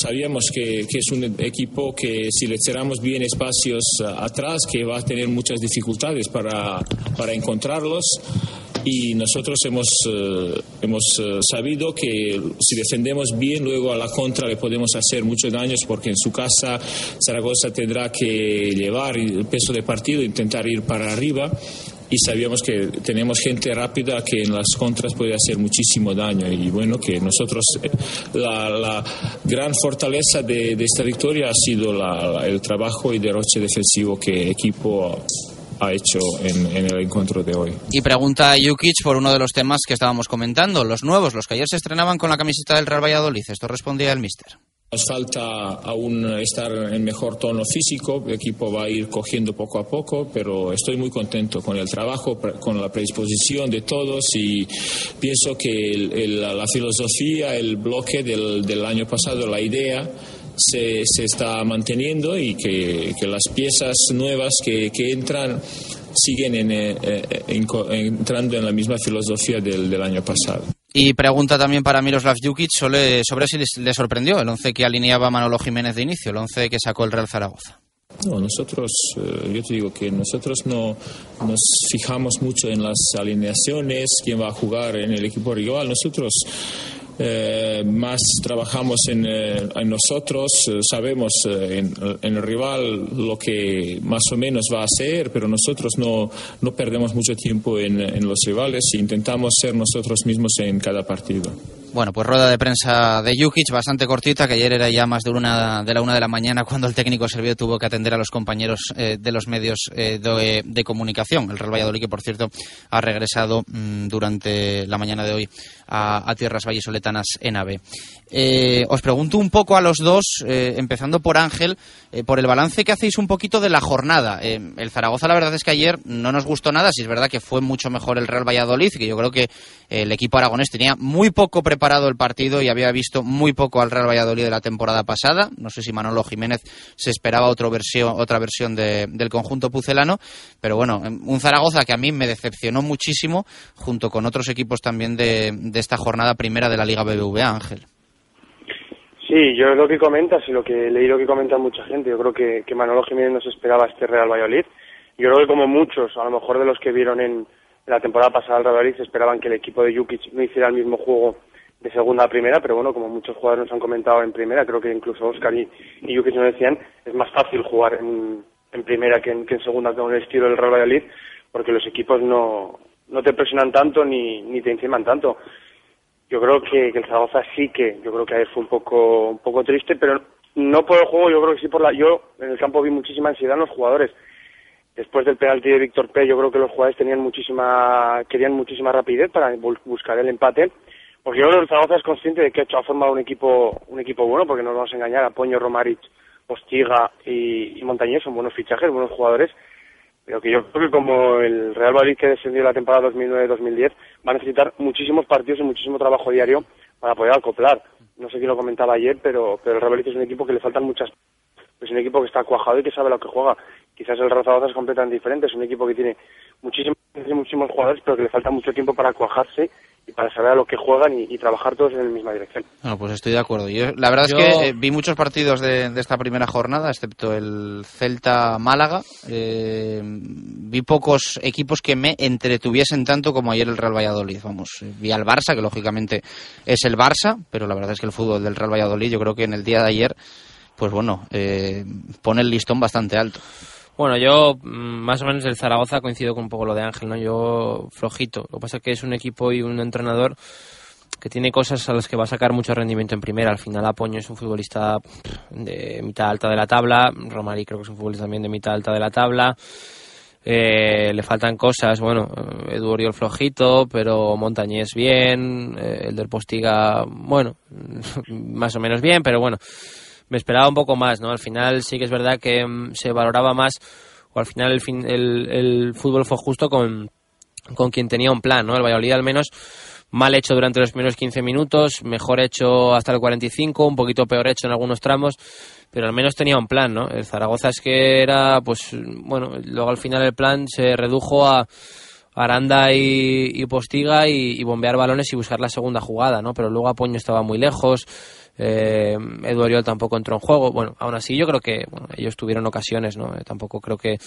sabíamos que, es un equipo que si le cerramos bien espacios eh, atrás, que va a tener muchas dificultades para, para encontrarlos. Y nosotros hemos, hemos sabido que si defendemos bien, luego a la contra le podemos hacer muchos daños porque en su casa Zaragoza tendrá que llevar el peso de partido, intentar ir para arriba y sabíamos que tenemos gente rápida que en las contras puede hacer muchísimo daño y bueno que nosotros eh, la, gran fortaleza de, esta victoria ha sido el trabajo y derroche defensivo que equipo ha hecho en, en, el encuentro de hoy. Y pregunta a Jukic por uno de los temas que estábamos comentando, los nuevos, los que ayer se estrenaban con la camiseta del Real Valladolid. Esto respondía el mister. Nos falta aún estar en mejor tono físico, el equipo va a ir cogiendo poco a poco, pero estoy muy contento con el trabajo, con la predisposición de todos y pienso que la filosofía, el bloque del, año pasado, la idea, se, está manteniendo y que, las piezas nuevas que, entran siguen eh, eh, entrando en la misma filosofía del año pasado. Y pregunta también para Miroslav Jukic sobre, sobre si le sorprendió el once que alineaba Manolo Jiménez de inicio, el once que sacó el Real Zaragoza. No, nosotros, eh, yo te digo que nosotros no nos fijamos mucho en las alineaciones, quién va a jugar en el equipo rival. Nosotros eh, más trabajamos en, eh, nosotros, eh, sabemos en, el rival lo que más o menos va a hacer, pero nosotros no, no perdemos mucho tiempo en, en los rivales e intentamos ser nosotros mismos en cada partido. Bueno, pues rueda de prensa de Jukic, bastante cortita, que ayer era ya más de, una, de la una de la mañana cuando el técnico serbio tuvo que atender a los compañeros eh, de los medios eh, de, comunicación. El Real Valladolid, que por cierto ha regresado mm, durante la mañana de hoy a, tierras vallesoletanas en AVE. Eh, os pregunto un poco a los dos, empezando por Ángel, por el balance que hacéis un poquito de la jornada. el Zaragoza, la verdad es que ayer no nos gustó nada, si es verdad que fue mucho mejor el Real Valladolid, que yo creo que el equipo aragonés tenía muy poco preparado parado el partido y había visto muy poco al Real Valladolid de la temporada pasada. No sé si Manolo Jiménez se esperaba otra versión, otra versión del conjunto pucelano, pero bueno, un Zaragoza que a mí me decepcionó muchísimo, junto con otros equipos también de, esta jornada primera de la Liga BBVA, Ángel. Sí, yo lo que comentas y lo que leí lo que comenta mucha gente, yo creo que, que Manolo Jiménez no se esperaba este Real Valladolid. Yo creo que como muchos, a lo mejor de los que vieron en, la temporada pasada el Real Valladolid esperaban que el equipo de Jukic no hiciera el mismo juego de segunda a primera, pero bueno, como muchos jugadores nos han comentado en primera, creo que incluso Oscar y, y Yuki nos decían, es más fácil jugar en, en primera que en, que en segunda con el estilo del Real Valladolid, porque los equipos no, no te presionan tanto ni, ni te enciman tanto. Yo creo que, el Zaragoza sí que, yo creo que ayer fue un poco, un poco triste, pero no por el juego, yo creo que sí por la, yo en el campo vi muchísima ansiedad en los jugadores. Después del penalti de Víctor P, yo creo que los jugadores tenían muchísima, querían muchísima rapidez para buscar el empate porque yo creo que el Zaragoza es consciente de que ha formado un equipo, un equipo bueno, porque no nos vamos a engañar, Apoño, Romaric, Postiga y, y Montañés son buenos fichajes, buenos jugadores, pero que yo creo que como el Real Madrid que descendió la temporada 2009-2010 va a necesitar muchísimos partidos y muchísimo trabajo diario para poder acoplar. No sé quién lo comentaba ayer, pero, pero el Real Madrid es un equipo que le faltan muchas es un equipo que está cuajado y que sabe lo que juega. Quizás el Zaragoza es completamente diferente, es un equipo que tiene muchísimos, muchísimos jugadores, pero que le falta mucho tiempo para cuajarse y para saber a lo que juegan y, trabajar todos en la misma dirección. Bueno, pues estoy de acuerdo. Yo, la verdad es que eh, vi muchos partidos de, esta primera jornada, excepto el Celta-Málaga. Eh, vi pocos equipos que me entretuviesen tanto como ayer el Real Valladolid. Vamos, eh, vi al Barça, que lógicamente es el Barça, pero la verdad es que el fútbol del Real Valladolid, yo creo que en el día de ayer, pues bueno, pone el listón bastante alto. Bueno, yo mm, más o menos el Zaragoza coincido con un poco lo de Ángel, ¿no? Yo flojito. Lo que pasa es que es un equipo y un entrenador que tiene cosas a las que va a sacar mucho rendimiento en primera. Al final Apoño es un futbolista de mitad alta de la tabla, Romari creo que es un futbolista también de mitad alta de la tabla. Eh, le faltan cosas, bueno, Edu Oriol flojito, pero Montañés bien, eh, el del Postiga, bueno, más o menos bien, pero bueno, me esperaba un poco más, ¿no? Al final sí que es verdad que mm, se valoraba más, o al final el, fin, el, fútbol fue justo con, con quien tenía un plan, ¿no? El Valladolid al menos mal hecho durante los primeros 15 minutos, mejor hecho hasta el 45, un poquito peor hecho en algunos tramos, pero al menos tenía un plan, ¿no? El Zaragoza es que era, pues, bueno, luego al final el plan se redujo a Aranda y, Postiga y, y, bombear balones y buscar la segunda jugada, ¿no? Pero luego Apoño estaba muy lejos, eh, Eduardo tampoco entró en juego. Bueno, aún así yo creo que ellos tuvieron ocasiones, ¿no? Eh, tampoco creo que...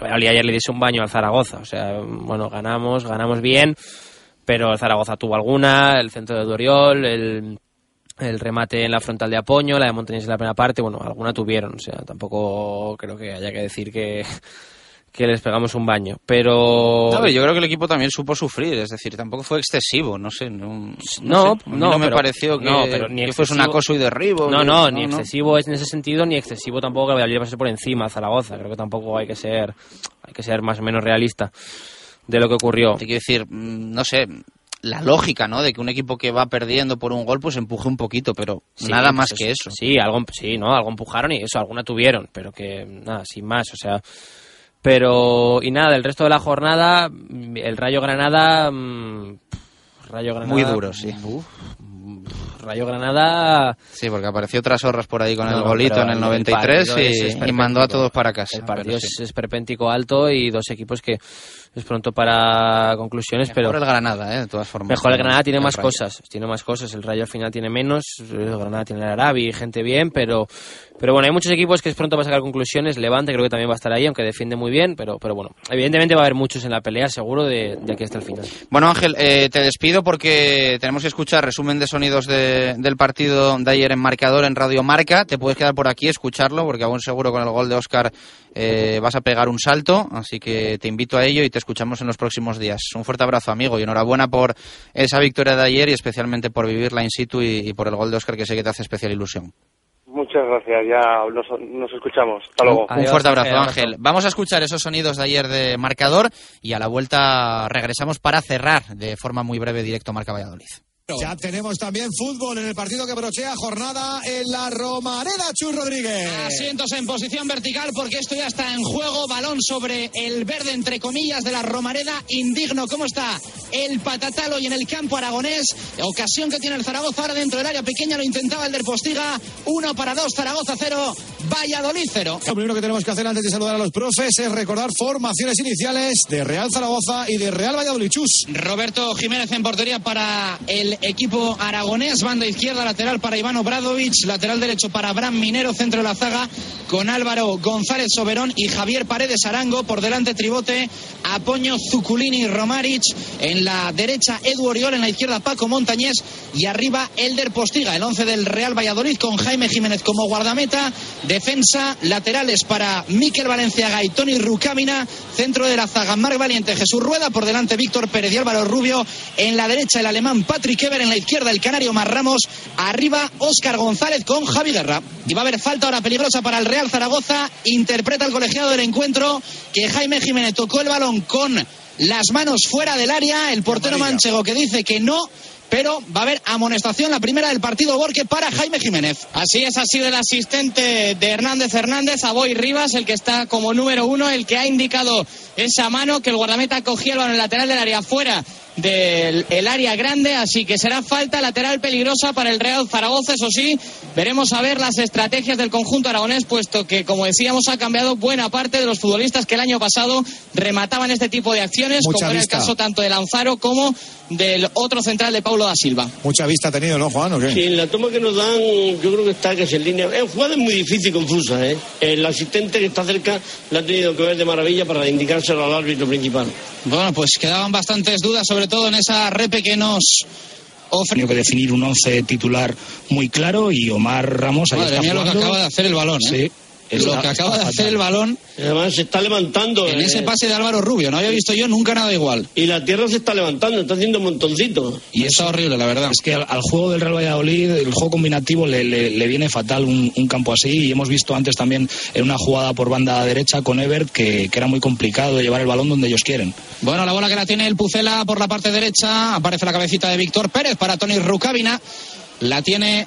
Ayer le diese un baño al Zaragoza, o sea, bueno, ganamos, ganamos bien, pero Zaragoza tuvo alguna, el centro de Doriol, el, el remate en la frontal de Apoño, la de Montañés en la primera parte, bueno, alguna tuvieron, o sea, tampoco creo que haya que decir que que les pegamos un baño. Pero. No, yo creo que el equipo también supo sufrir, es decir, tampoco fue excesivo, no sé. No, no, no, sé, no, me pero- pareció que, pero ni que fuese un acoso y derribo. No, no, ni excesivo es en ese sentido, ni excesivo tampoco que Valladolid pase por encima a Zaragoza. Creo que tampoco hay que ser, hay que ser más o menos realista de lo que ocurrió. Te quiero decir, mm, no sé, la lógica, ¿no? De que un equipo que va perdiendo por un gol, pues empuje un poquito, pero Sí, nada pues más que eso. Sí, algo, sí, no, algo empujaron y eso, alguna tuvieron, pero que nada, sin más, o sea. Pero, y nada, el resto de la jornada, mm, el Rayo Granada. mm, Rayo Granada. Muy duro, sí. uf, mm, Rayo Granada. Sí, porque apareció otras horras por ahí con No, el golito en el el 93 partido es y, y mandó a todos para casa. El partido es esperpéntico alto y dos equipos que es pronto para conclusiones, Mejor pero el Granada, ¿eh? De todas formas. Mejor el Granada tiene el más Rayo. cosas, tiene más cosas. El Rayo al final tiene menos, el Granada tiene el Arabi, gente bien, pero pero bueno, hay muchos equipos que es pronto para sacar conclusiones. Levante creo que también va a estar ahí, aunque defiende muy bien, pero pero bueno, evidentemente va a haber muchos en la pelea, seguro, de, de aquí hasta el final. Bueno, Ángel, eh, te despido porque tenemos que escuchar resumen de sonidos de- del partido de ayer en marcador en Radio Marca. Te puedes quedar por aquí, escucharlo, porque aún seguro con el gol de Oscar vas a pegar un salto. Así que te invito a ello y te escuchamos en los próximos días. Un fuerte abrazo, amigo, y enhorabuena por esa victoria de ayer y especialmente por vivirla in situ y, y por el gol de Oscar, que sé que te hace especial ilusión. Muchas gracias, ya nos, nos escuchamos. Hasta luego. Un fuerte abrazo, Ángel, Ángel. Vamos a escuchar esos sonidos de ayer de marcador y a la vuelta regresamos para cerrar de forma muy breve directo Marca Valladolid. Ya tenemos también fútbol en el partido que brochea jornada en la Romareda, Chus Rodríguez. Asientos en posición vertical porque esto ya está en juego. Balón sobre el verde, entre comillas, de la Romareda. Indigno cómo está el patatalo y en el campo aragonés. Ocasión que tiene el Zaragoza ahora dentro del área pequeña. Lo intentaba el del Postiga. Uno para dos, Zaragoza cero, Valladolid cero. Lo primero que tenemos que hacer antes de saludar a los profes es recordar formaciones iniciales de Real Zaragoza y de Real Valladolid. Chus. Roberto Jiménez en portería para el equipo aragonés, banda izquierda lateral para Iván Obradovich, lateral derecho para Abraham Minero, centro de la zaga con Álvaro González Soberón y Javier Paredes Arango, por delante Tribote, Apoño Zuculini Romaric, en la derecha Edu Oriol, en la izquierda Paco Montañés y arriba Elder Postiga, el 11 del Real Valladolid con Jaime Jiménez como guardameta, defensa, laterales para Miquel Valenciaga y Tony Rucámina, centro de la zaga Marc Valiente, Jesús Rueda, por delante Víctor Pérez y Álvaro Rubio, en la derecha el alemán Patrick Ever, en la izquierda el canario Marramos, arriba Óscar González con Javi Guerra. Y va a haber falta ahora peligrosa para el Real Zaragoza, interpreta el colegiado del encuentro que Jaime Jiménez tocó el balón con las manos fuera del área, el portero manchego que dice que no, pero va a haber amonestación, la primera del partido Borque para Jaime Jiménez. Así es, ha sido el asistente de Hernández Hernández, Aboy Rivas, el que está como número uno, el que ha indicado esa mano que el guardameta cogía el balón lateral del área fuera del el área grande, así que será falta lateral peligrosa para el Real Zaragoza, eso sí, veremos a ver las estrategias del conjunto aragonés, puesto que, como decíamos, ha cambiado buena parte de los futbolistas que el año pasado remataban este tipo de acciones, Mucha como era el vista. caso tanto de Lanzaro como del otro central de Paulo da Silva. Mucha vista ha tenido, ¿no, Juan? ¿O qué? Sí, en la toma que nos dan, yo creo que está casi en línea. Es jugada es muy difícil y confusa, ¿eh? El asistente que está cerca la ha tenido que ver de maravilla para indicárselo al árbitro principal. Bueno, pues quedaban bastantes dudas, sobre todo en esa repe que nos ofreció. tenido que definir un once titular muy claro y Omar Ramos ahí Madre está mía lo que acaba de hacer el balón, ¿eh? Sí. Lo Está- que acaba de hacer el balón Además se está levantando. en eh, ese pase de Álvaro Rubio. No había visto yo nunca nada igual. Y la tierra se está levantando, está haciendo montoncitos. Y Está horrible, la verdad. Es que al, al juego del Real Valladolid, el juego combinativo le, le- le viene fatal un, un campo así. Y hemos visto antes también en una jugada por banda derecha con Ebert que, que era muy complicado llevar el balón donde ellos quieren. Bueno, la bola que la tiene el Pucela por la parte derecha. Aparece la cabecita de Víctor Pérez para Tony Rucabina. La tiene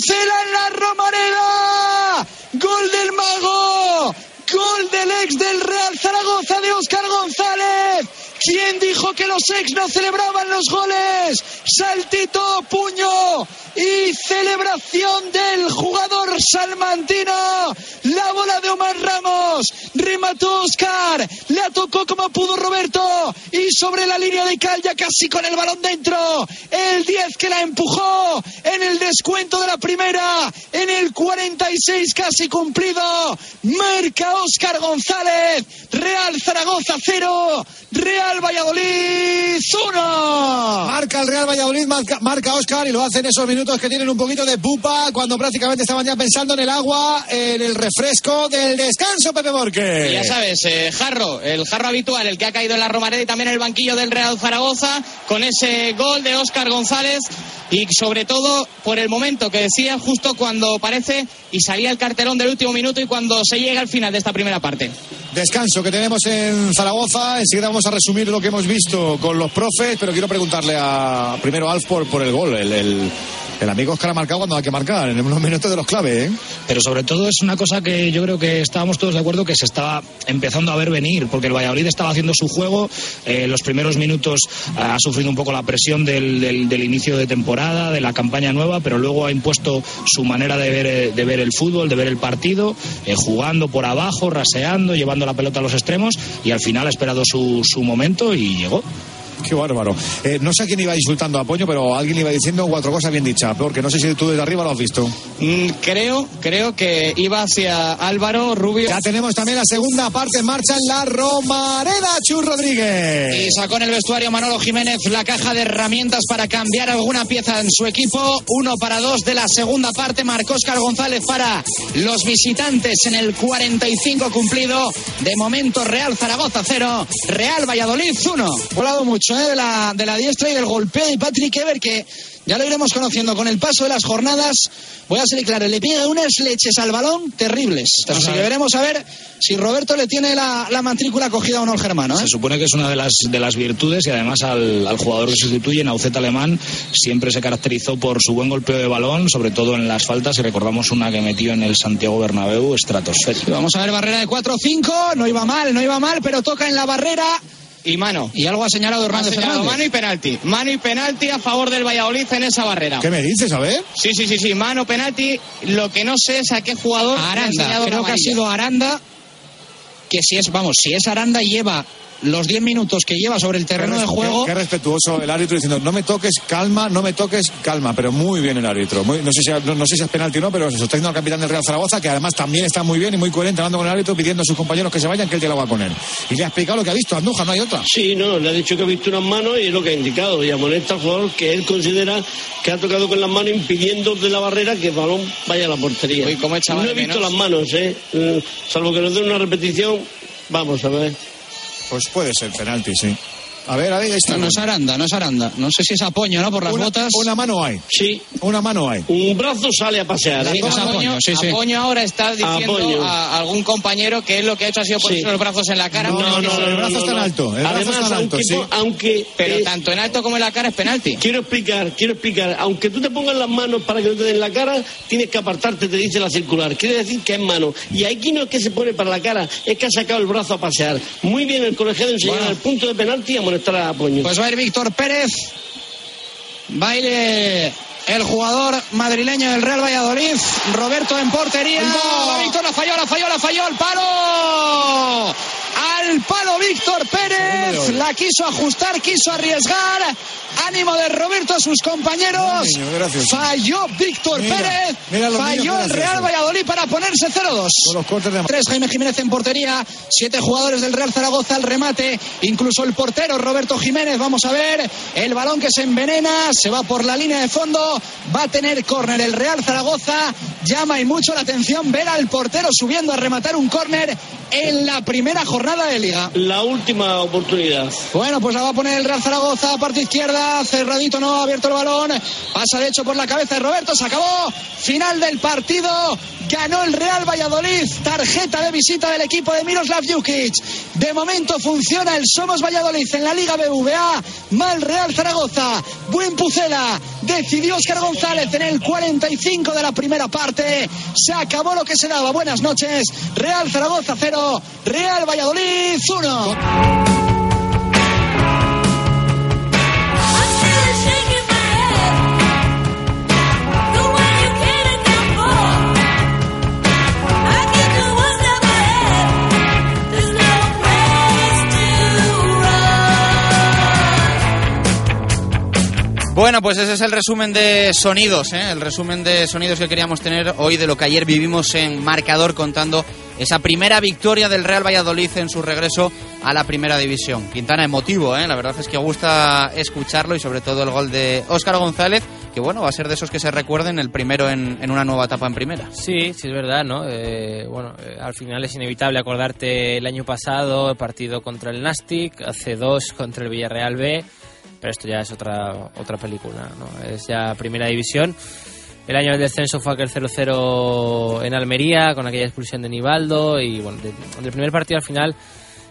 Pucela en la Romareda. Gol del Mago. Gol del ex del Real Zaragoza de Óscar González. ¿Quién dijo que los ex no celebraban los goles? Saltito, puño y celebración del jugador salmantino. La bola de Omar Ramos. Remató Oscar. Le tocó como pudo Roberto. Y sobre la línea de cal ya casi con el balón dentro. El 10 que la empujó en el descuento de la primera. En el 46 casi cumplido. Marca Oscar González. Real Zaragoza 0. Real Valladolid 1. Marca el Real Valladolid, marca, marca Oscar y lo hace en esos minutos que tienen un poquito de pupa cuando prácticamente estaban ya pensando en el agua, en el refresco del descanso, Pepe Borque. Ya sabes, eh, Jarro, el Jarro habitual, el que ha caído en la Romareda y también en el banquillo del Real Zaragoza, con ese gol de Óscar González y sobre todo por el momento que decía justo cuando parece y salía el cartelón del último minuto y cuando se llega al final de esta primera parte. Descanso que tenemos en Zaragoza. Enseguida vamos a resumir lo que hemos visto con los profes, pero quiero preguntarle a primero a Alf por, por el gol. El, el, el amigo Oscar ha marcado cuando hay que marcar, en unos minutos de los clave, ¿eh? Pero sobre todo es una cosa que yo creo que estábamos todos de acuerdo que se estaba empezando a ver venir, porque el Valladolid estaba haciendo su juego. Eh, los primeros minutos ha sufrido un poco la presión del, del, inicio de temporada, de la campaña nueva, pero luego ha impuesto su manera de ver, de ver el fútbol, de ver el partido, eh, jugando por abajo, raseando, llevando la pelota a los extremos y al final ha esperado su, su momento y llegó. Qué bárbaro. Eh, no sé a quién iba insultando a Poño, pero alguien iba diciendo cuatro cosas bien dichas, porque no sé si tú desde arriba lo has visto. Mm, creo, creo que iba hacia Álvaro Rubio. Ya tenemos también la segunda parte en marcha en la Romareda, Chus Rodríguez. Y sacó en el vestuario Manolo Jiménez la caja de herramientas para cambiar alguna pieza en su equipo. Uno para dos de la segunda parte. Marcó Oscar González para los visitantes en el 45 cumplido. De momento Real Zaragoza 0, Real Valladolid 1. Volado mucho ¿eh? de, la, de la diestra y del golpeo de Patrick Ever que ya lo iremos conociendo con el paso de las jornadas. Voy a ser claro, le pega unas leches al balón terribles. Así que veremos a ver si Roberto le tiene la, la matrícula cogida o no al germano. ¿eh? Se supone que es una de las, de las virtudes y además al, al jugador que sustituye, Naucet Alemán, siempre se caracterizó por su buen golpeo de balón, sobre todo en las faltas. Y recordamos una que metió en el Santiago Bernabéu, estratosférico. Vamos a ver barrera de 4-5, no iba mal, no iba mal, pero toca en la barrera y mano. Y algo ha señalado Hernández ha señalado mano y penalti. Mano y penalti a favor del Valladolid en esa barrera. ¿Qué me dices, a ver? Sí, sí, sí, sí. Mano, penalti. Lo que no sé es a qué jugador. Aranda. Creo que ha sido Aranda. Que si es, vamos, si es Aranda lleva los 10 minutos que lleva sobre el terreno qué, de juego. Qué, qué, respetuoso el árbitro diciendo, no me toques, calma, no me toques, calma, pero muy bien el árbitro. Muy, no, sé si, no, no, sé si es penalti o no, pero se sostiene al capitán del Real Zaragoza, que además también está muy bien y muy coherente hablando con el árbitro, pidiendo a sus compañeros que se vayan, que él dialoga con él. Y le ha explicado lo que ha visto, Andújar, no hay otra. Sí, no, le ha dicho que ha visto unas manos y es lo que ha indicado. Y amonesta al jugador que él considera que ha tocado con las manos impidiendo de la barrera que el balón vaya a la portería. Uy, ¿cómo no he visto las manos, ¿eh? Salvo que nos den una repetición, vamos a ver. Pues puede ser penalti, sí. A ver, a ver, está. No, no es Aranda, no es Aranda. No sé si es Apoño, ¿no? Por las una, botas. Una mano hay. Sí. Una mano hay. Un brazo sale a pasear. Sí, ¿eh? es Apoño, sí, sí. Apoño ahora está diciendo Apoño. a algún compañero que él lo que ha hecho ha sido ponerse Sí. los brazos en la cara. No, no, no, el brazo está en alto. El brazo Además, está en alto, aunque, sí. aunque Pero eh, tanto en alto como en la cara es penalti. Quiero explicar, quiero explicar. Aunque tú te pongas las manos para que no te den la cara, tienes que apartarte, te dice la circular. Quiere decir que es mano. Y aquí no es que se pone para la cara, es que ha sacado el brazo a pasear. Muy bien el colegiado en señalar Bueno. el punto de penalti y a. Pues va a ir Víctor Pérez. Baile el jugador madrileño del Real Valladolid. Roberto en portería. Víctor, la falló, la falló, la falló. ¡Al palo! Al palo Víctor Pérez. La quiso ajustar, quiso arriesgar. Ánimo de Roberto a sus compañeros. Niño, gracias. Falló Víctor Mira, Pérez. mira los niños Falló el. Real Valladolid para ponerse 0-2. Con los cortes de Tres, Jaime Jiménez en portería, siete jugadores del Real Zaragoza al remate, incluso el portero Roberto Jiménez, vamos a ver, el balón que se envenena, se va por la línea de fondo, va a tener córner el Real Zaragoza, llama y mucho la atención ver al portero subiendo a rematar un córner en la primera jornada de liga. La última oportunidad. Bueno, pues la va a poner el Real Zaragoza, parte izquierda, cerradito no, abierto el balón, pasa de hecho por la cabeza de Roberto, se acabó, final del partido, ganó el Real Valladolid, tarjeta de visita del equipo de Miroslav Jukic. De momento funciona el Somos Valladolid en la Liga BVA, mal Real Zaragoza, buen Pucela, decidió Oscar González en el 45 de la primera parte, se acabó lo que se daba, buenas noches, Real Zaragoza 0, Real Valladolid 1. Bueno, pues ese es el resumen de sonidos, ¿eh? el resumen de sonidos que queríamos tener hoy de lo que ayer vivimos en marcador contando esa primera victoria del Real Valladolid en su regreso a la primera división. Quintana emotivo, ¿eh? la verdad es que gusta escucharlo y sobre todo el gol de Óscar González, que bueno, va a ser de esos que se recuerden el primero en, una nueva etapa en primera. Sí, sí es verdad, ¿no? Eh, bueno, eh, al final es inevitable acordarte el año pasado, el partido contra el Nastic, hace dos contra el Villarreal B pero esto ya es otra otra película, ¿no? Es ya primera división. El año del descenso fue aquel 0-0 en Almería con aquella expulsión de Nivaldo y bueno, del primer partido al final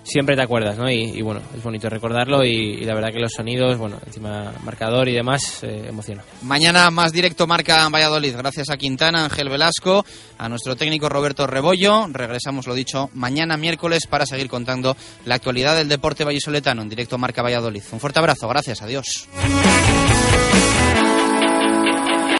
siempre te acuerdas, ¿no? Y, bueno, es bonito recordarlo y, la verdad que los sonidos, bueno, encima marcador y demás, eh, emociona. Mañana más directo marca Valladolid, gracias a Quintana, Ángel Velasco, a nuestro técnico Roberto Rebollo. Regresamos, lo dicho, mañana miércoles para seguir contando la actualidad del deporte vallisoletano en directo marca Valladolid. Un fuerte abrazo, gracias, adiós.